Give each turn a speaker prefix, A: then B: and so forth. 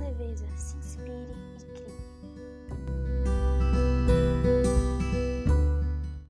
A: leveza.